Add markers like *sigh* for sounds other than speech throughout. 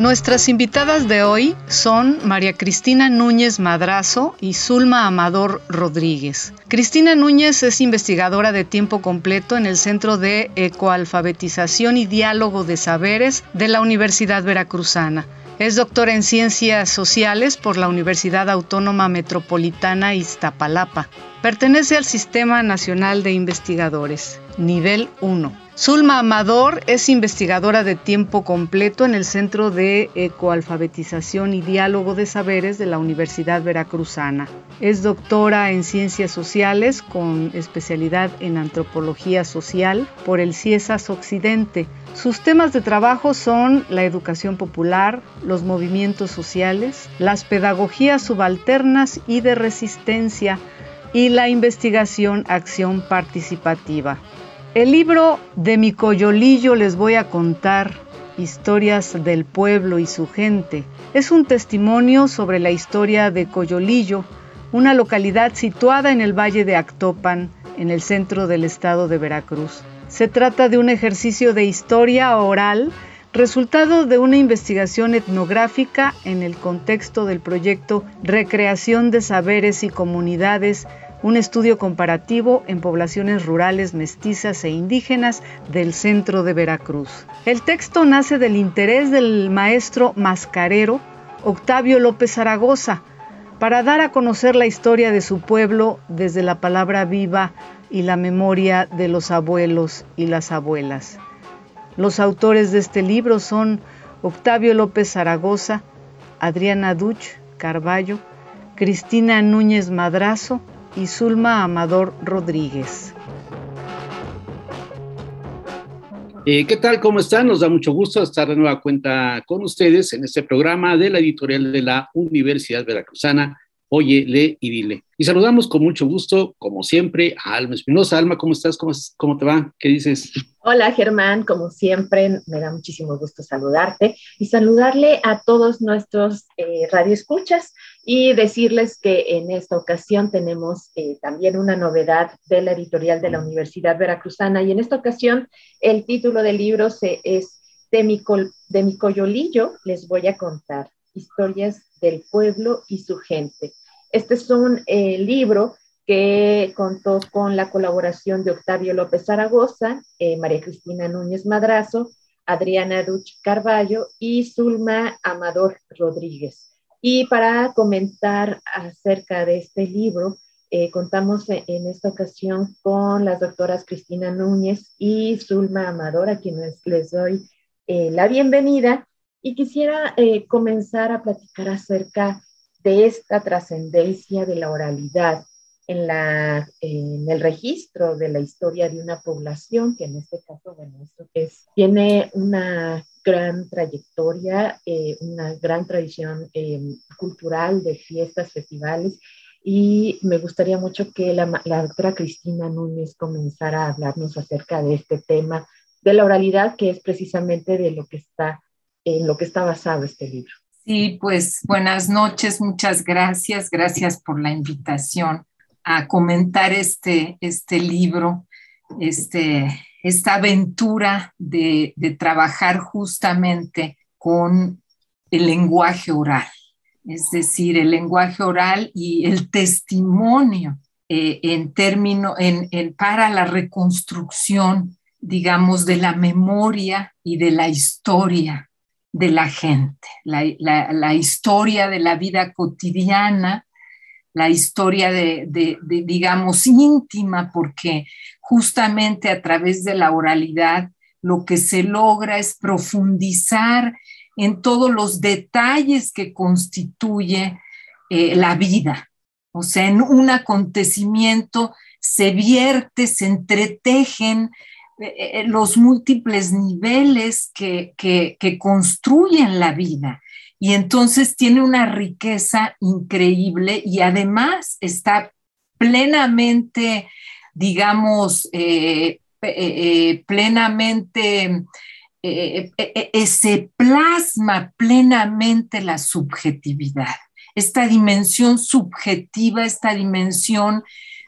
Nuestras invitadas de hoy son María Cristina Núñez Madrazo y Zulma Amador Rodríguez. Cristina Núñez es investigadora de tiempo completo en el Centro de Ecoalfabetización y Diálogo de Saberes de la Universidad Veracruzana. Es doctora en Ciencias Sociales por la Universidad Autónoma Metropolitana Iztapalapa. Pertenece al Sistema Nacional de Investigadores, nivel 1. Zulma Amador es investigadora de tiempo completo en el Centro de Ecoalfabetización y Diálogo de Saberes de la Universidad Veracruzana. Es doctora en Ciencias Sociales con especialidad en Antropología Social por el CIESAS Occidente. Sus temas de trabajo son la educación popular, los movimientos sociales, las pedagogías subalternas y de resistencia y la investigación acción participativa. El libro de mi coyolillo les voy a contar historias del pueblo y su gente. Es un testimonio sobre la historia de Coyolillo, una localidad situada en el valle de Actopan, en el centro del estado de Veracruz. Se trata de un ejercicio de historia oral, resultado de una investigación etnográfica en el contexto del proyecto Recreación de Saberes y Comunidades un estudio comparativo en poblaciones rurales mestizas e indígenas del centro de Veracruz. El texto nace del interés del maestro mascarero Octavio López Zaragoza para dar a conocer la historia de su pueblo desde la palabra viva y la memoria de los abuelos y las abuelas. Los autores de este libro son Octavio López Zaragoza, Adriana Duch Carballo, Cristina Núñez Madrazo, y Zulma Amador Rodríguez. Eh, ¿Qué tal? ¿Cómo están? Nos da mucho gusto estar de nueva cuenta con ustedes en este programa de la editorial de la Universidad Veracruzana, Oye, lee y dile. Y saludamos con mucho gusto, como siempre, a Alma Espinosa. Alma, ¿cómo estás? ¿Cómo, ¿Cómo, te va? ¿Qué dices? Hola, Germán. Como siempre, me da muchísimo gusto saludarte y saludarle a todos nuestros eh, radioescuchas y decirles que en esta ocasión tenemos eh, también una novedad de la editorial de la Universidad Veracruzana y en esta ocasión el título del libro se, es de mi, de mi coyolillo, les voy a contar historias del pueblo y su gente. Este es un eh, libro que contó con la colaboración de Octavio López Zaragoza, eh, María Cristina Núñez Madrazo, Adriana Duch Carballo y Zulma Amador Rodríguez. Y para comentar acerca de este libro, eh, contamos en esta ocasión con las doctoras Cristina Núñez y Zulma Amador, a quienes les doy la bienvenida. Y quisiera comenzar a platicar acerca de esta trascendencia de la oralidad en, la, en el registro de la historia de una población, que en este caso, bueno, esto es, tiene una gran trayectoria, eh, una gran tradición eh, cultural de fiestas, festivales, y me gustaría mucho que la, doctora Cristina Núñez comenzara a hablarnos acerca de este tema de la oralidad, que es precisamente de lo que está, en lo que está basado este libro. Sí, pues buenas noches, muchas gracias, gracias por la invitación a comentar este, este libro, este, esta aventura de, trabajar justamente con el lenguaje oral, es decir, el lenguaje oral y el testimonio eh, en término, en, para la reconstrucción, digamos, de la memoria y de la historia de la gente, la historia de la vida cotidiana la historia de, digamos, íntima, porque justamente a través de la oralidad lo que se logra es profundizar en todos los detalles que constituye eh, la vida. O sea, en un acontecimiento se vierte, se entretejen eh, los múltiples niveles que, que, construyen la vida. Y entonces tiene una riqueza increíble y además está plenamente, digamos, eh, eh, plenamente, se plasma plenamente la subjetividad, esta dimensión subjetiva, esta dimensión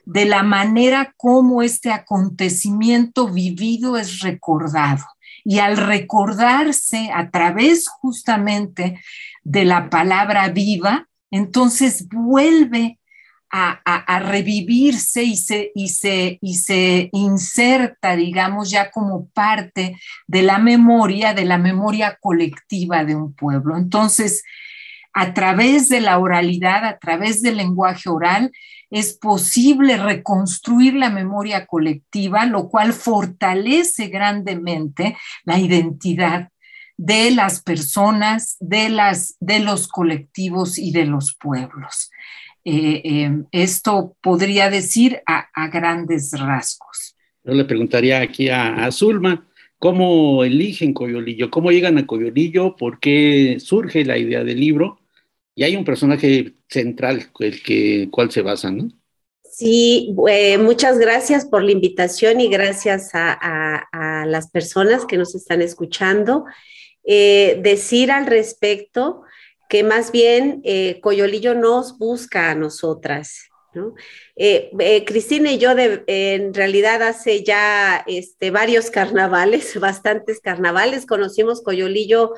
de la manera como este acontecimiento vivido es recordado. Y al recordarse a través justamente de la palabra viva, entonces vuelve a, revivirse y se, inserta, digamos, ya como parte de la memoria, de la memoria colectiva de un pueblo. Entonces, a través de la oralidad, a través del lenguaje oral, es posible reconstruir la memoria colectiva, lo cual fortalece grandemente la identidad de las personas, de, las, de los colectivos y de los pueblos. Eh, eh, esto podría decir a, grandes rasgos. Yo le preguntaría aquí a, Zulma, ¿cómo eligen Coyolillo? ¿Cómo llegan a Coyolillo? ¿Por qué surge la idea del libro? y hay un personaje central, el que cual se basa, ¿no? Sí, eh, muchas gracias por la invitación y gracias a, las personas que nos están escuchando. Eh, decir al respecto que más bien eh, Coyolillo nos busca a nosotras. ¿no? Cristina y yo en realidad hace ya este, varios *laughs* carnavales, bastantes carnavales, conocimos Coyolillo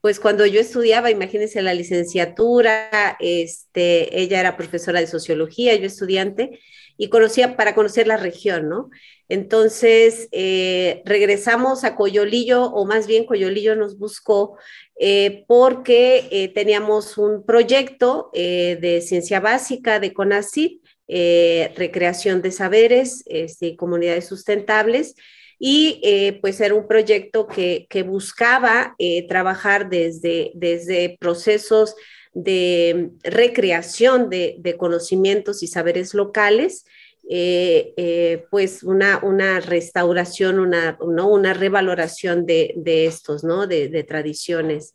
pues cuando yo estudiaba, imagínense la licenciatura, este, ella era profesora de sociología, yo estudiante, y conocía para conocer la región, ¿no? Entonces, eh, regresamos a Coyolillo, o más bien Coyolillo nos buscó eh, porque eh, teníamos un proyecto de ciencia básica de CONACYT, recreación de saberes, este, comunidades sustentables, y eh, pues era un proyecto que, buscaba eh, trabajar desde, desde procesos de recreación de, conocimientos y saberes locales, eh, pues una, una restauración, una, ¿no? una revaloración de, estos, ¿no? de, tradiciones.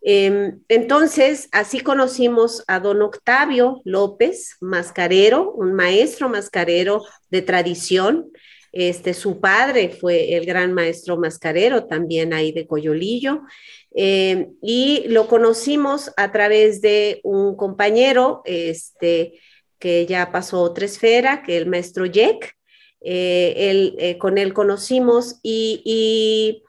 Em, entonces, así conocimos a don Octavio López Mascarero, un maestro mascarero de tradición, este, su padre fue el gran maestro mascarero, también ahí de Coyolillo, eh, y lo conocimos a través de un compañero este, que ya pasó otra esfera, que el maestro Jack. Eh, eh, con él conocimos y,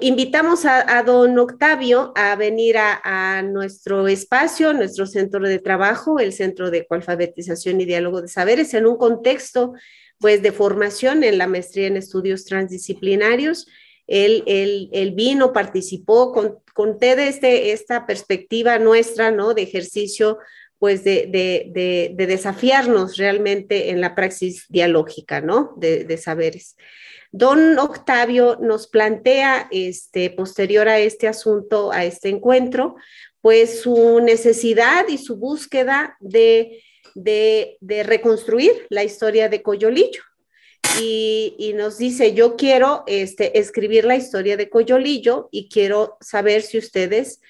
invitamos a, don Octavio a venir a, a, nuestro espacio, nuestro centro de trabajo, el Centro de Coalfabetización y Diálogo de Saberes, en un contexto pues de formación en la maestría en estudios transdisciplinarios. Él, vino, participó, con, conté de este, esta perspectiva nuestra, ¿no? De ejercicio, pues de, de, de, desafiarnos realmente en la praxis dialógica, ¿no? De, saberes. Don Octavio nos plantea, este, posterior a este asunto, a este encuentro, pues su necesidad y su búsqueda de de, reconstruir la historia de Coyolillo. Y, nos dice, yo quiero este, escribir la historia de Coyolillo y quiero saber si ustedes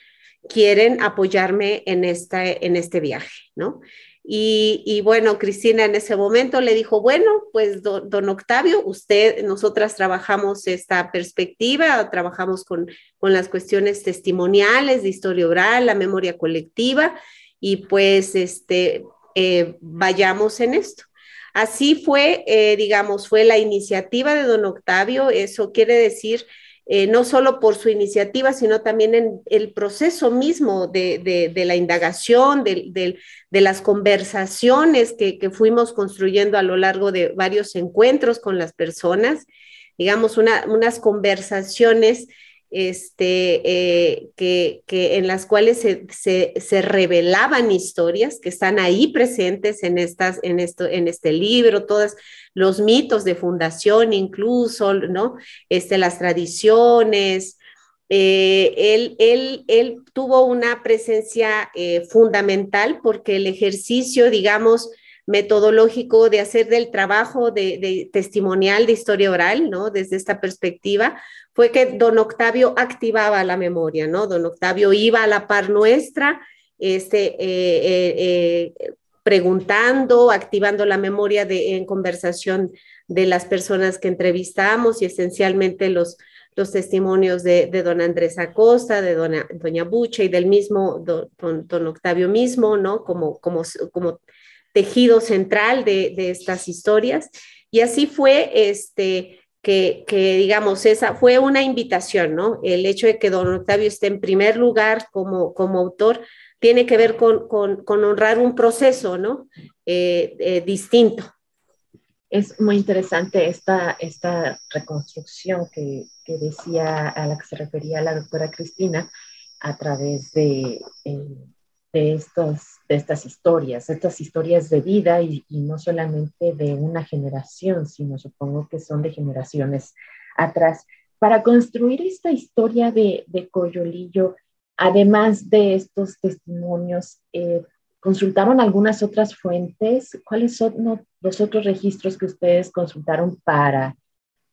quieren apoyarme en, esta, en este viaje, ¿no? Y, bueno, Cristina en ese momento le dijo, bueno, pues don, Octavio, usted, nosotras trabajamos esta perspectiva, trabajamos con, con las cuestiones testimoniales de historia oral, la memoria colectiva, y pues este, eh, vayamos en esto. Así fue, eh, digamos, fue la iniciativa de don Octavio, eso quiere decir eh, no solo por su iniciativa, sino también en el proceso mismo de, la indagación, de, las conversaciones que, que, fuimos construyendo a lo largo de varios encuentros con las personas, digamos, unas conversaciones este, eh, que, en las cuales se, revelaban historias que están ahí presentes en, estas, en, esto, en este libro, todos los mitos de fundación incluso, ¿no? Este, las tradiciones. Eh, él, él, él, tuvo una presencia eh, fundamental porque el ejercicio, digamos, metodológico de hacer del trabajo de, testimonial de historia oral, ¿no? Desde esta perspectiva, fue que don Octavio activaba la memoria, ¿no? Don Octavio iba a la par nuestra, este, eh, eh, eh, preguntando, activando la memoria de, en conversación de las personas que entrevistamos y esencialmente los, los testimonios de, don Andrés Acosta, de doña Bucha y del mismo don, Octavio mismo, ¿no? Como, como, como tejido central de, estas historias. Y así fue este, que, digamos, esa fue una invitación, ¿no? El hecho de que don Octavio esté en primer lugar como, como autor tiene que ver con, honrar un proceso, ¿no? Eh, eh, distinto. Es muy interesante esta, esta reconstrucción que, decía, a la que se refería la doctora Cristina, a través de, eh, de, estos, de estas historias, estas historias de vida y, no solamente de una generación, sino supongo que son de generaciones atrás. Para construir esta historia de, de Coyolillo, además de estos testimonios, eh, ¿consultaron algunas otras fuentes? ¿Cuáles son los otros registros que ustedes consultaron para,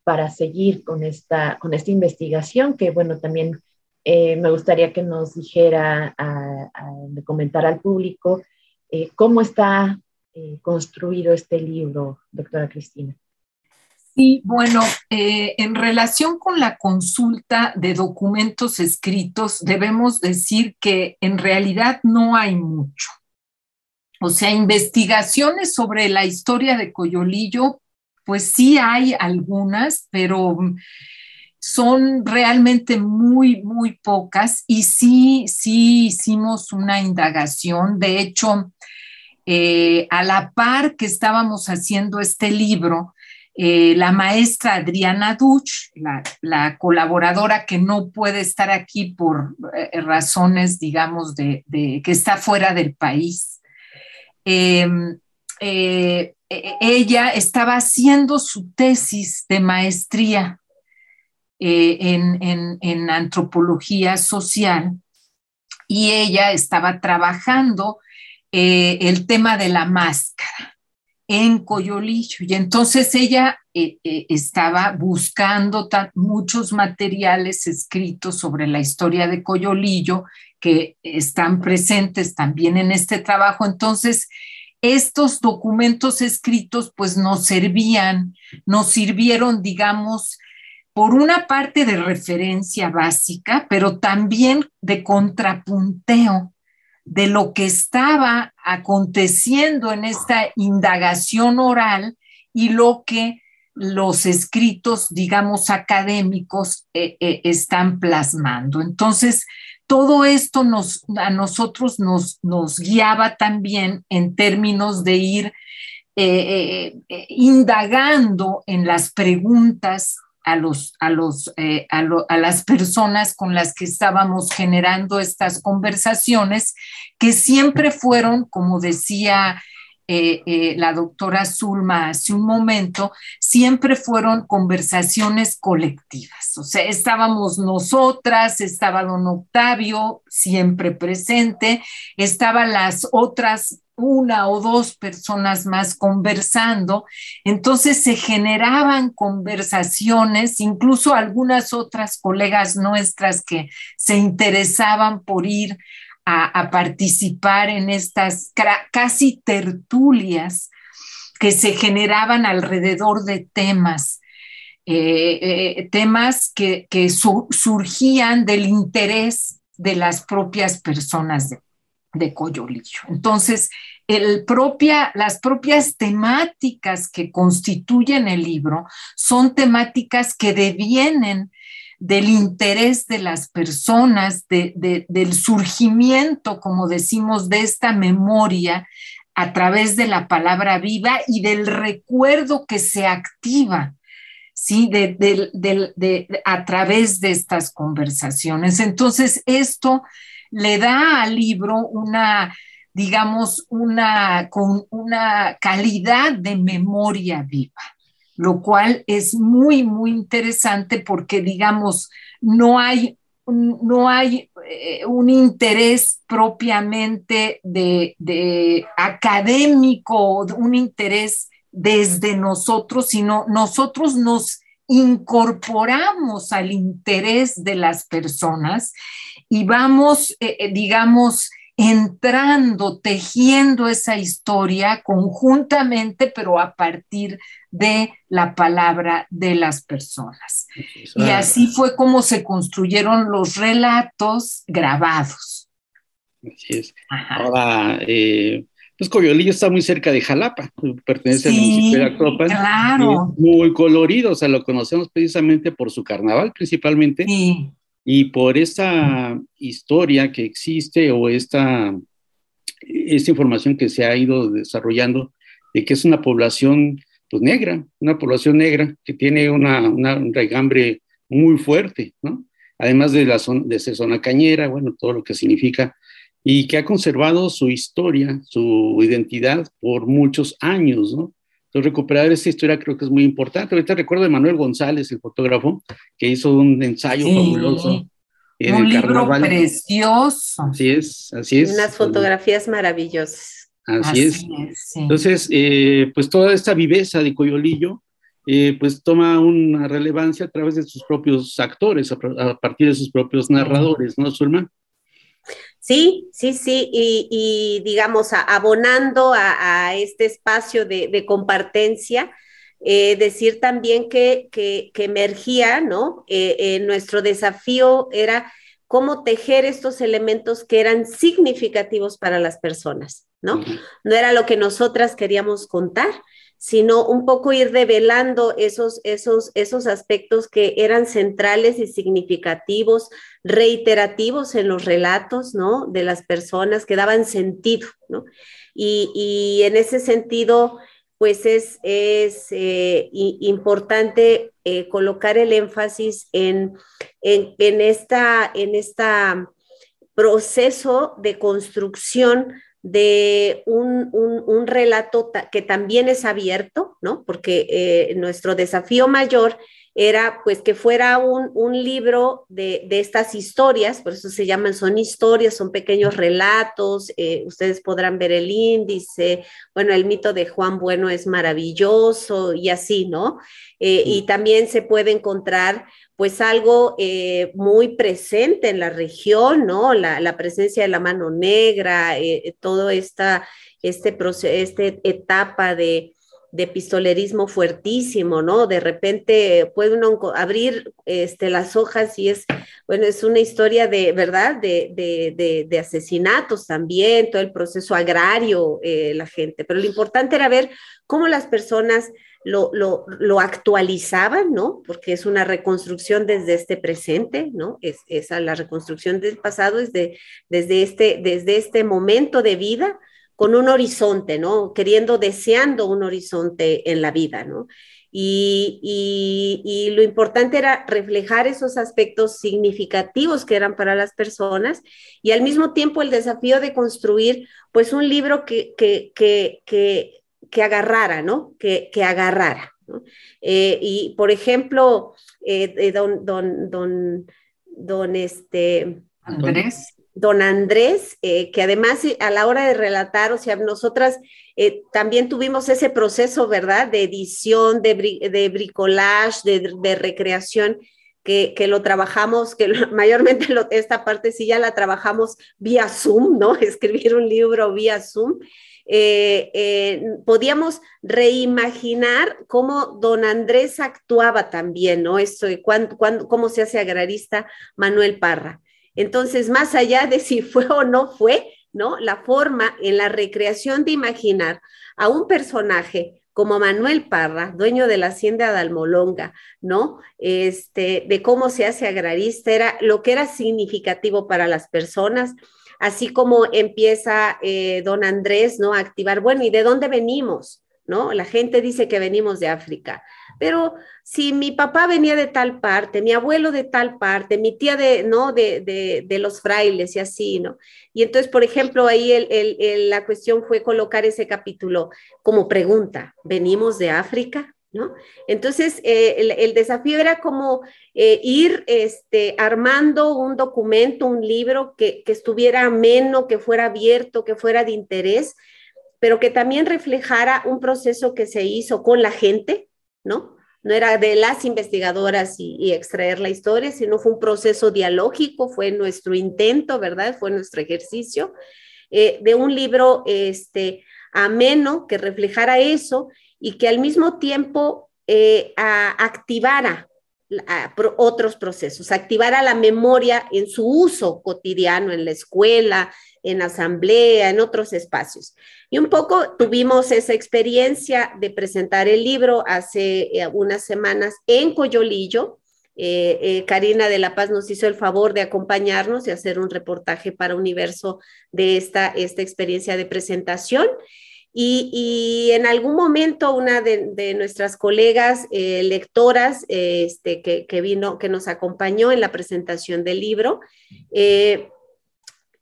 para seguir con esta, con esta investigación? Que bueno, también eh, me gustaría que nos dijera, a, comentar al público, eh, cómo está eh, construido este libro, doctora Cristina. Sí, bueno, en relación con la consulta de documentos escritos, debemos decir que en realidad no hay mucho. O sea, investigaciones sobre la historia de Coyolillo, pues sí hay algunas, pero son realmente muy, muy pocas y sí, sí hicimos una indagación. De hecho, eh, a la par que estábamos haciendo este libro, eh, la maestra Adriana Duch, la, colaboradora que no puede estar aquí por eh, razones, digamos, de, que está fuera del país, em, ella estaba haciendo su tesis de maestría eh, en, antropología social y ella estaba trabajando eh, el tema de la máscara en Coyolillo. Y entonces ella eh, estaba buscando muchos materiales escritos sobre la historia de Coyolillo que están presentes también en este trabajo. Entonces, estos documentos escritos pues nos servían, nos sirvieron, digamos, por una parte de referencia básica, pero también de contrapunteo de lo que estaba aconteciendo en esta indagación oral y lo que los escritos, digamos, académicos eh, eh, están plasmando. Entonces, todo esto nos, a nosotros nos, guiaba también en términos de ir eh, indagando en las preguntas a, los, a, los, eh, a, las personas con las que estábamos generando estas conversaciones, que siempre fueron, como decía eh, eh, la doctora Zulma hace un momento, siempre fueron conversaciones colectivas. O sea, estábamos nosotras, estaba don Octavio siempre presente, estaban las otras una o dos personas más conversando, entonces se generaban conversaciones, incluso algunas otras colegas nuestras que se interesaban por ir a, participar en estas casi tertulias que se generaban alrededor de temas. Eh, eh, temas que, surgían del interés de las propias personas de, de Coyolillo. Entonces, el propia, las propias temáticas que constituyen el libro son temáticas que devienen del interés de las personas, del surgimiento, como decimos, de esta memoria a través de la palabra viva y del recuerdo que se activa. ¿sí? a través de estas conversaciones. Entonces, esto le da al libro una, digamos, una, con una calidad de memoria viva, lo cual es muy, muy interesante porque, digamos, no hay no hay eh, un interés propiamente de, de académico, un interés desde nosotros, sino nosotros nos incorporamos al interés de las personas y vamos, eh, eh, digamos, entrando, tejiendo esa historia conjuntamente, pero a partir de la palabra de las personas. Y así fue como se construyeron los relatos grabados. Así es. Ahora, eh, pues Coyolillo está muy cerca de Jalapa, pertenece al municipio de Actopan. Claro. Muy colorido, o sea, lo conocemos precisamente por su carnaval principalmente. Sí. Y por esta historia que existe o esta, esta información que se ha ido desarrollando de que es una población pues, negra, una población negra que tiene una, una, un regambre muy fuerte, ¿no? Además de, la zona, de ser zona cañera, bueno, todo lo que significa y que ha conservado su historia, su identidad por muchos años, ¿no? Entonces, recuperar esa historia creo que es muy importante. Ahorita recuerdo de Manuel González, el fotógrafo, que hizo un ensayo fabuloso. En un el libro carnaval. precioso. Así es, así es. Unas fotografías maravillosas. Así, así es. es sí. Entonces, eh, pues toda esta viveza de Coyolillo, eh, pues toma una relevancia a través de sus propios actores, a, a partir de sus propios narradores, ¿no, Zulma? Sí, sí, sí, y, y digamos, a, abonando a, a, este espacio de, de compartencia, eh, decir también que, que, que emergía, ¿no? Eh, eh, nuestro desafío era cómo tejer estos elementos que eran significativos para las personas, ¿no? Uh -huh. No era lo que nosotras queríamos contar, sino un poco ir revelando esos, esos, esos aspectos que eran centrales y significativos, reiterativos en los relatos, ¿no? De las personas que daban sentido, ¿no? Y, y en ese sentido, pues es, es eh, importante eh, colocar el énfasis en, en, en, esta, en esta proceso de construcción de un, un, un relato que también es abierto, ¿no? Porque eh, nuestro desafío mayor era pues que fuera un, un libro de, de, estas historias, por eso se llaman, son historias, son pequeños relatos, eh, ustedes podrán ver el índice, bueno, el mito de Juan Bueno es maravilloso y así, ¿no? Eh, sí. Y también se puede encontrar pues algo eh, muy presente en la región, ¿no? La, presencia de la mano negra, eh, toda esta este esta etapa de, de pistolerismo fuertísimo, ¿no? De repente puede uno abrir este, las hojas y es, bueno, es una historia de, ¿verdad? De, de, de, de asesinatos también, todo el proceso agrario, eh, la gente. Pero lo importante era ver cómo las personas lo, lo, actualizaban, ¿no? Porque es una reconstrucción desde este presente, ¿no? Es, esa la reconstrucción del pasado desde, desde, este, desde este momento de vida con un horizonte, ¿no? Queriendo, deseando un horizonte en la vida, ¿no? Y, y, lo importante era reflejar esos aspectos significativos que eran para las personas y al mismo tiempo el desafío de construir pues un libro que, que, que que agarrara, ¿no? Que, que agarrara. ¿no? Eh, y, por ejemplo, eh, don, don, don, don, este... Andrés. Don Andrés, eh, que además a la hora de relatar, o sea, nosotras eh, también tuvimos ese proceso, ¿verdad? De edición, de, bri de bricolage, de, de recreación, que, que, lo trabajamos, que lo, *laughs* mayormente lo, esta parte sí ya la trabajamos vía Zoom, ¿no? *laughs* Escribir un libro vía Zoom eh, eh, podíamos reimaginar cómo don Andrés actuaba también, ¿no? Esto cuándo, cómo se hace agrarista Manuel Parra. Entonces, más allá de si fue o no fue, ¿no? La forma en la recreación de imaginar a un personaje como Manuel Parra, dueño de la hacienda de Almolonga, ¿no? Este, de cómo se hace agrarista, era lo que era significativo para las personas, así como empieza eh, don Andrés, ¿no? A activar, bueno, ¿y de dónde venimos? ¿No? La gente dice que venimos de África, pero si mi papá venía de tal parte, mi abuelo de tal parte, mi tía de, ¿no? De, de, de los frailes y así, ¿no? Y entonces, por ejemplo, ahí el, el, la cuestión fue colocar ese capítulo como pregunta, ¿venimos de África? ¿No? Entonces, eh, el, desafío era como eh, ir este, armando un documento, un libro que, que estuviera ameno, que fuera abierto, que fuera de interés, pero que también reflejara un proceso que se hizo con la gente, ¿no? No era de las investigadoras y, extraer la historia, sino fue un proceso dialógico, fue nuestro intento, ¿verdad? Fue nuestro ejercicio eh, de un libro este, ameno que reflejara eso y que al mismo tiempo eh, activara otros procesos, activara la memoria en su uso cotidiano, en la escuela, en asamblea, en otros espacios. Y un poco tuvimos esa experiencia de presentar el libro hace eh, unas semanas en Coyolillo. Eh, eh, Karina de la Paz nos hizo el favor de acompañarnos y hacer un reportaje para Universo de esta, esta experiencia de presentación. Y, en algún momento una de, nuestras colegas lectoras este, que, vino, que nos acompañó en la presentación del libro,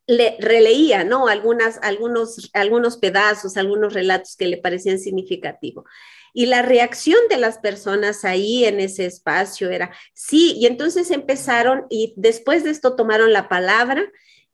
le, releía, ¿no? Algunas, algunos, algunos pedazos, algunos relatos que le parecían significativos. Y la reacción de las personas ahí en ese espacio era, sí, y entonces empezaron y después de esto tomaron la palabra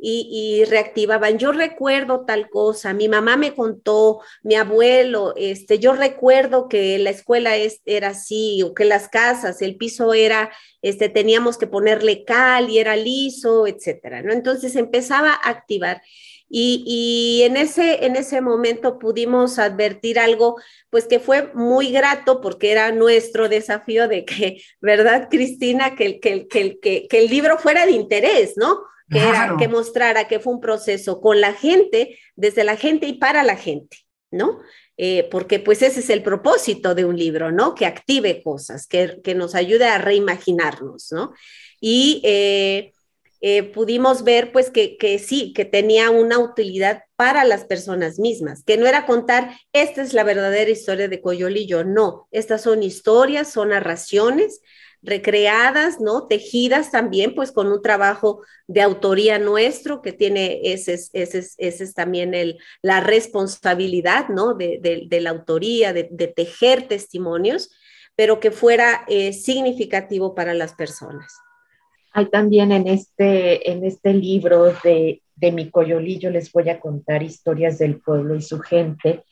y, reactivaban. Yo recuerdo tal cosa, mi mamá me contó, mi abuelo, este, yo recuerdo que la escuela es, era así, o que las casas, el piso era, este, teníamos que ponerle cal y era liso, etcétera, ¿no? Entonces empezaba a activar. Y, y, en, ese, en ese momento pudimos advertir algo, pues que fue muy grato porque era nuestro desafío de que, *laughs* ¿verdad, Cristina? Que, que, que, que el libro fuera de interés, ¿no? Que era que mostrara que fue un proceso con la gente, desde la gente y para la gente, ¿no? Eh, porque pues ese es el propósito de un libro, ¿no? Que active cosas, que, nos ayude a reimaginarnos, ¿no? Y eh, eh, pudimos ver pues que, que, sí, que tenía una utilidad para las personas mismas, que no era contar, esta es la verdadera historia de Coyolillo, no, estas son historias, son narraciones recreadas, ¿no? Tejidas también, pues con un trabajo de autoría nuestro que tiene ese, ese, ese es también el, la responsabilidad, ¿no? De, la autoría, de, tejer testimonios, pero que fuera eh, significativo para las personas. Hay también en este, en este libro de, de Mi Coyolillo, les voy a contar historias del pueblo y su gente,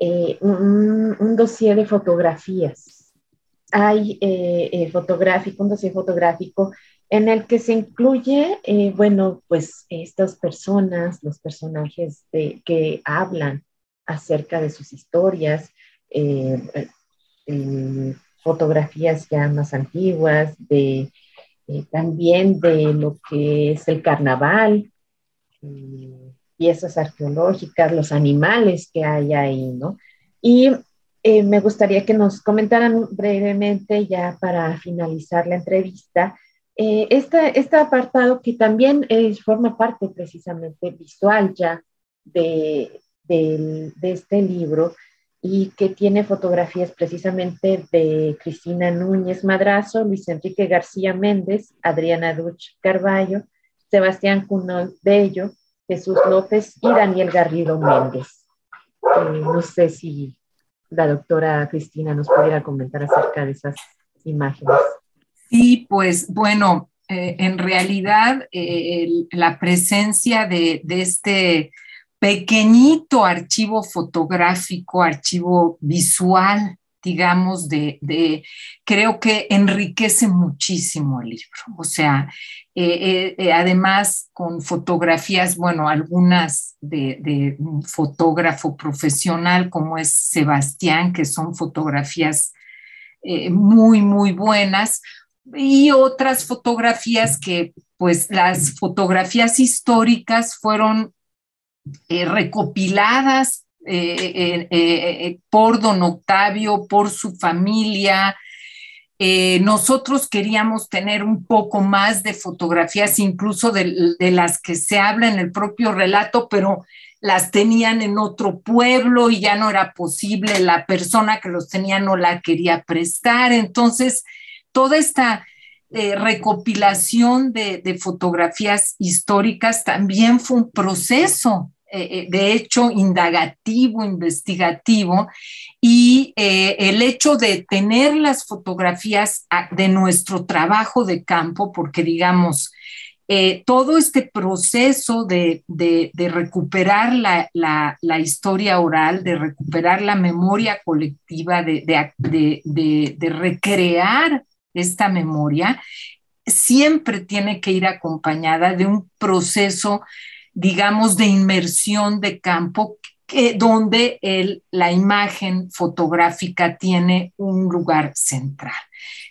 eh, un, un dossier de fotografías hay eh, eh, fotográfico, un dossier fotográfico en el que se incluye, eh, bueno, pues estas personas, los personajes que hablan acerca de sus historias, fotografías ya más antiguas, de, también de lo que es el carnaval, piezas arqueológicas, los animales que hay ahí, ¿no? Y eh, me gustaría que nos comentaran brevemente ya para finalizar la entrevista eh, este, apartado que también forma parte precisamente visual ya de, de, este libro y que tiene fotografías precisamente de Cristina Núñez Madrazo, Luis Enrique García Méndez, Adriana Duch Carballo, Sebastián Cunol Bello, Jesús López y Daniel Garrido Méndez. Eh, no sé si la doctora Cristina nos pudiera comentar acerca de esas imágenes. Sí, pues bueno, eh, en realidad eh, la presencia de, este pequeñito archivo fotográfico, archivo visual digamos, de, creo que enriquece muchísimo el libro. O sea, eh, eh, además con fotografías, bueno, algunas de, un fotógrafo profesional como es Sebastián, que son fotografías eh, muy, muy buenas, y otras fotografías que, pues, las fotografías históricas fueron recopiladas eh, eh, eh, por don Octavio, por su familia. nosotros queríamos tener un poco más de fotografías, incluso de, las que se habla en el propio relato, pero las tenían en otro pueblo y ya no era posible, la persona que los tenía no la quería prestar. Entonces, toda esta recopilación de, de, fotografías históricas también fue un proceso de hecho indagativo, investigativo, y el hecho de tener las fotografías ah, de nuestro trabajo de campo, porque digamos, eh, todo este proceso de, recuperar la, historia oral, de recuperar la memoria colectiva, de, recrear esta memoria, siempre tiene que ir acompañada de un proceso, digamos, de inmersión de campo donde la imagen fotográfica tiene un lugar central.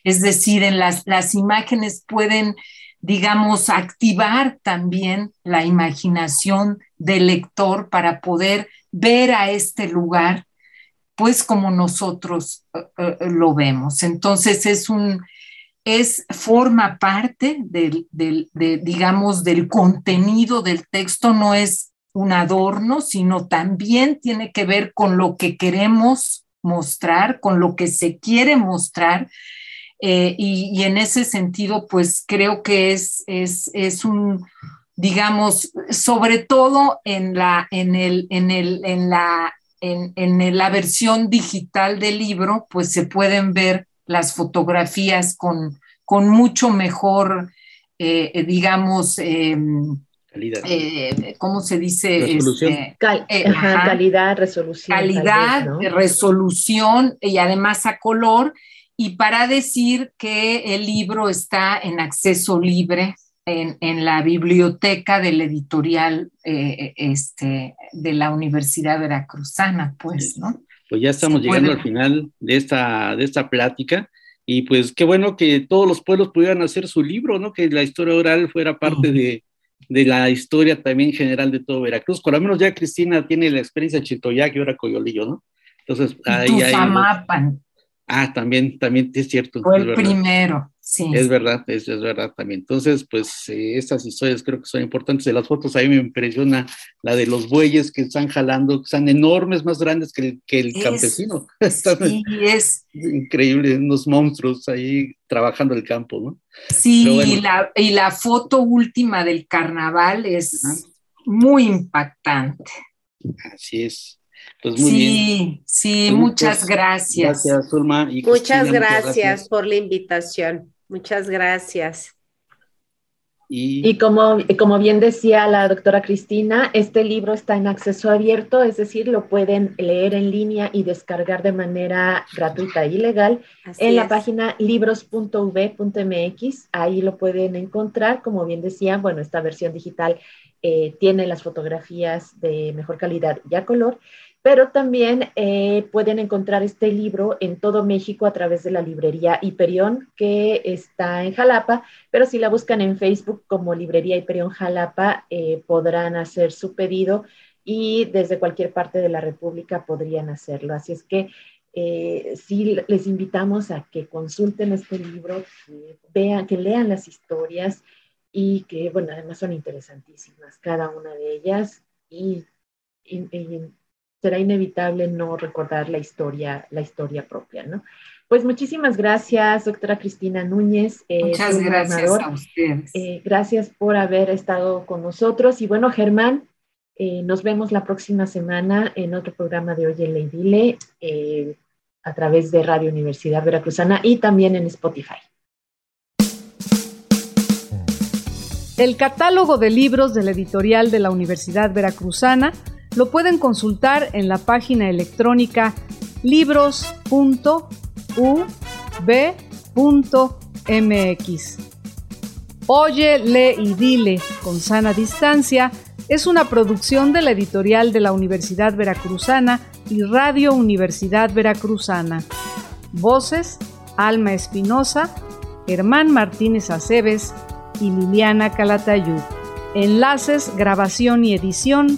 Es decir, en las, las imágenes pueden digamos, activar también la imaginación del lector para poder ver a este lugar, pues como nosotros eh, eh, lo vemos. Entonces es un, es, forma parte del, digamos, del contenido del texto, no es un adorno, sino también tiene que ver con lo que queremos mostrar, con lo que se quiere mostrar eh, y, en ese sentido, pues creo que es, es, es, un, digamos, sobre todo en la, en el, en el, en la, en, en la versión digital del libro, pues se pueden ver las fotografías con, con mucho mejor, eh, digamos, em, calidad. Eh, ¿Cómo se dice? Este, calidad, resolución. Calidad, resolución y además a color y para decir que el libro está en acceso libre en, la biblioteca del editorial eh, este, de la Universidad Veracruzana, pues, ¿no? Pues ya estamos llegando al final de esta, de esta plática. Y pues qué bueno que todos los pueblos pudieran hacer su libro, ¿no? Que la historia oral fuera parte de, de, la historia también general de todo Veracruz. Por lo menos ya Cristina tiene la experiencia de Chitoyac y ahora Coyolillo, ¿no? Entonces, ahí, hay, Ah, también, también es cierto. Fue el primero, sí. Es verdad, es, es verdad también. Entonces, pues eh, estas historias creo que son importantes. De las fotos a mí me impresiona la de los bueyes que están jalando, que están enormes, más grandes que el, que el campesino. *laughs* sí, es increíble, unos monstruos ahí trabajando el campo, ¿no? Sí, y, la, y la foto última del carnaval es muy impactante. Así es. Pues muy sí, sí, pues muchas gracias. Gracias, Zulma. muchas, gracias por la invitación. Muchas gracias. Y, como, como bien decía la doctora Cristina, este libro está en acceso abierto, es decir, lo pueden leer en línea y descargar de manera gratuita y legal en la página libros.v.mx. Ahí lo pueden encontrar. Como bien decía, bueno, esta versión digital eh, tiene las fotografías de mejor calidad y a color pero también eh, pueden encontrar este libro en todo México a través de la librería Hiperión, que está en Jalapa, pero si la buscan en Facebook como Librería Hiperión Jalapa, eh, podrán hacer su pedido y desde cualquier parte de la República podrían hacerlo. Así es que eh, sí les invitamos a que consulten este libro, que vean, que lean las historias y que, bueno, además son interesantísimas cada una de ellas y será inevitable no recordar la historia, la historia propia, ¿no? Pues muchísimas gracias, doctora Cristina Núñez. Eh, Muchas gracias a ustedes. Eh, gracias por haber estado con nosotros. Y bueno, Germán, eh, nos vemos la próxima semana en otro programa de Oye Leidile a través de Radio Universidad Veracruzana y también en Spotify. El catálogo de libros de la editorial de la Universidad Veracruzana lo pueden consultar en la página electrónica libros.ub.mx. Oye, lee y dile con sana distancia es una producción de la editorial de la Universidad Veracruzana y Radio Universidad Veracruzana. Voces: Alma Espinosa, Germán Martínez Aceves y Liliana Calatayud. Enlaces, grabación y edición